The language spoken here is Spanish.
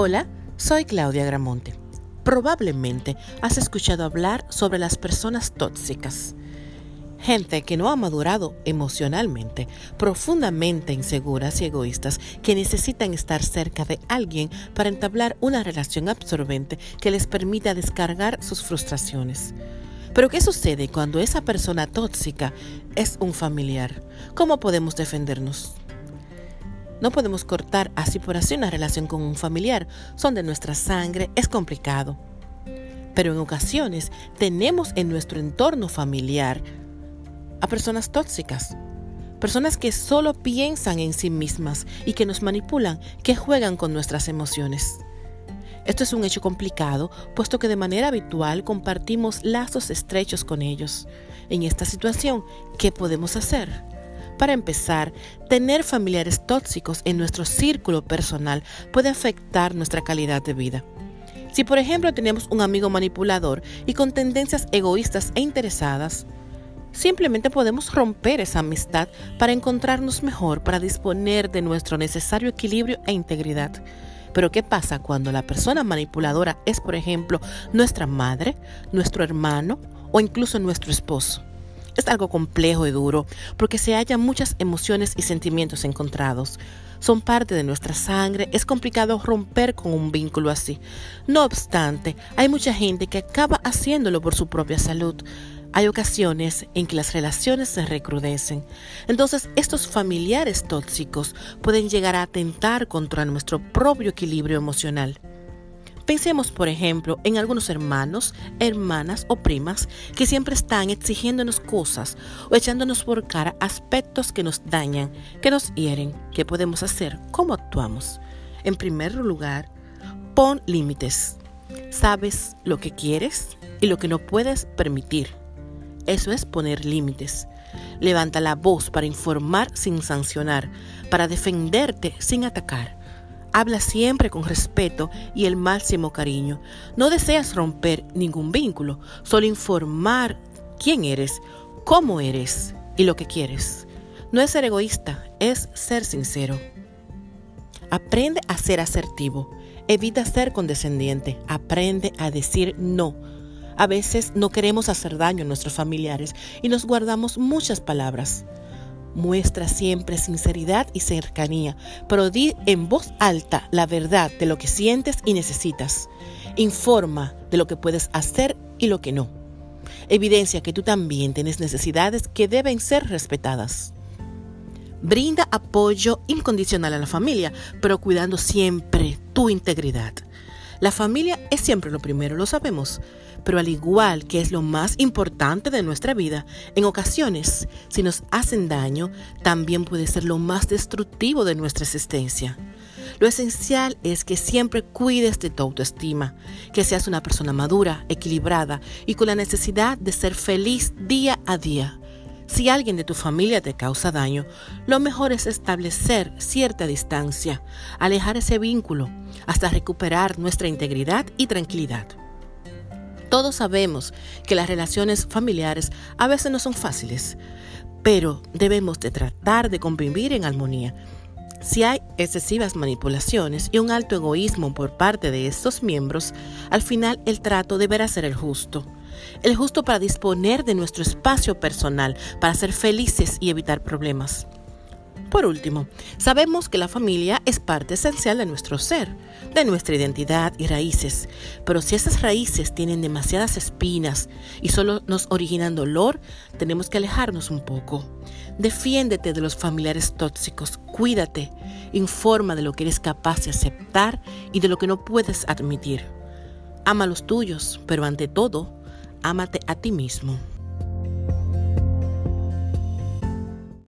Hola, soy Claudia Gramonte. Probablemente has escuchado hablar sobre las personas tóxicas. Gente que no ha madurado emocionalmente, profundamente inseguras y egoístas, que necesitan estar cerca de alguien para entablar una relación absorbente que les permita descargar sus frustraciones. Pero ¿qué sucede cuando esa persona tóxica es un familiar? ¿Cómo podemos defendernos? No podemos cortar así por así una relación con un familiar. Son de nuestra sangre, es complicado. Pero en ocasiones tenemos en nuestro entorno familiar a personas tóxicas. Personas que solo piensan en sí mismas y que nos manipulan, que juegan con nuestras emociones. Esto es un hecho complicado, puesto que de manera habitual compartimos lazos estrechos con ellos. En esta situación, ¿qué podemos hacer? Para empezar, tener familiares tóxicos en nuestro círculo personal puede afectar nuestra calidad de vida. Si por ejemplo tenemos un amigo manipulador y con tendencias egoístas e interesadas, simplemente podemos romper esa amistad para encontrarnos mejor, para disponer de nuestro necesario equilibrio e integridad. Pero ¿qué pasa cuando la persona manipuladora es, por ejemplo, nuestra madre, nuestro hermano o incluso nuestro esposo? Es algo complejo y duro porque se hallan muchas emociones y sentimientos encontrados. Son parte de nuestra sangre, es complicado romper con un vínculo así. No obstante, hay mucha gente que acaba haciéndolo por su propia salud. Hay ocasiones en que las relaciones se recrudecen. Entonces, estos familiares tóxicos pueden llegar a atentar contra nuestro propio equilibrio emocional. Pensemos, por ejemplo, en algunos hermanos, hermanas o primas que siempre están exigiéndonos cosas o echándonos por cara aspectos que nos dañan, que nos hieren. ¿Qué podemos hacer? ¿Cómo actuamos? En primer lugar, pon límites. Sabes lo que quieres y lo que no puedes permitir. Eso es poner límites. Levanta la voz para informar sin sancionar, para defenderte sin atacar. Habla siempre con respeto y el máximo cariño. No deseas romper ningún vínculo, solo informar quién eres, cómo eres y lo que quieres. No es ser egoísta, es ser sincero. Aprende a ser asertivo. Evita ser condescendiente. Aprende a decir no. A veces no queremos hacer daño a nuestros familiares y nos guardamos muchas palabras. Muestra siempre sinceridad y cercanía, pero di en voz alta la verdad de lo que sientes y necesitas. Informa de lo que puedes hacer y lo que no. Evidencia que tú también tienes necesidades que deben ser respetadas. Brinda apoyo incondicional a la familia, pero cuidando siempre tu integridad. La familia es siempre lo primero, lo sabemos, pero al igual que es lo más importante de nuestra vida, en ocasiones, si nos hacen daño, también puede ser lo más destructivo de nuestra existencia. Lo esencial es que siempre cuides de tu autoestima, que seas una persona madura, equilibrada y con la necesidad de ser feliz día a día. Si alguien de tu familia te causa daño, lo mejor es establecer cierta distancia, alejar ese vínculo, hasta recuperar nuestra integridad y tranquilidad. Todos sabemos que las relaciones familiares a veces no son fáciles, pero debemos de tratar de convivir en armonía. Si hay excesivas manipulaciones y un alto egoísmo por parte de estos miembros, al final el trato deberá ser el justo el justo para disponer de nuestro espacio personal, para ser felices y evitar problemas. Por último, sabemos que la familia es parte esencial de nuestro ser, de nuestra identidad y raíces, pero si esas raíces tienen demasiadas espinas y solo nos originan dolor, tenemos que alejarnos un poco. Defiéndete de los familiares tóxicos, cuídate, informa de lo que eres capaz de aceptar y de lo que no puedes admitir. Ama a los tuyos, pero ante todo, ámate a ti mismo.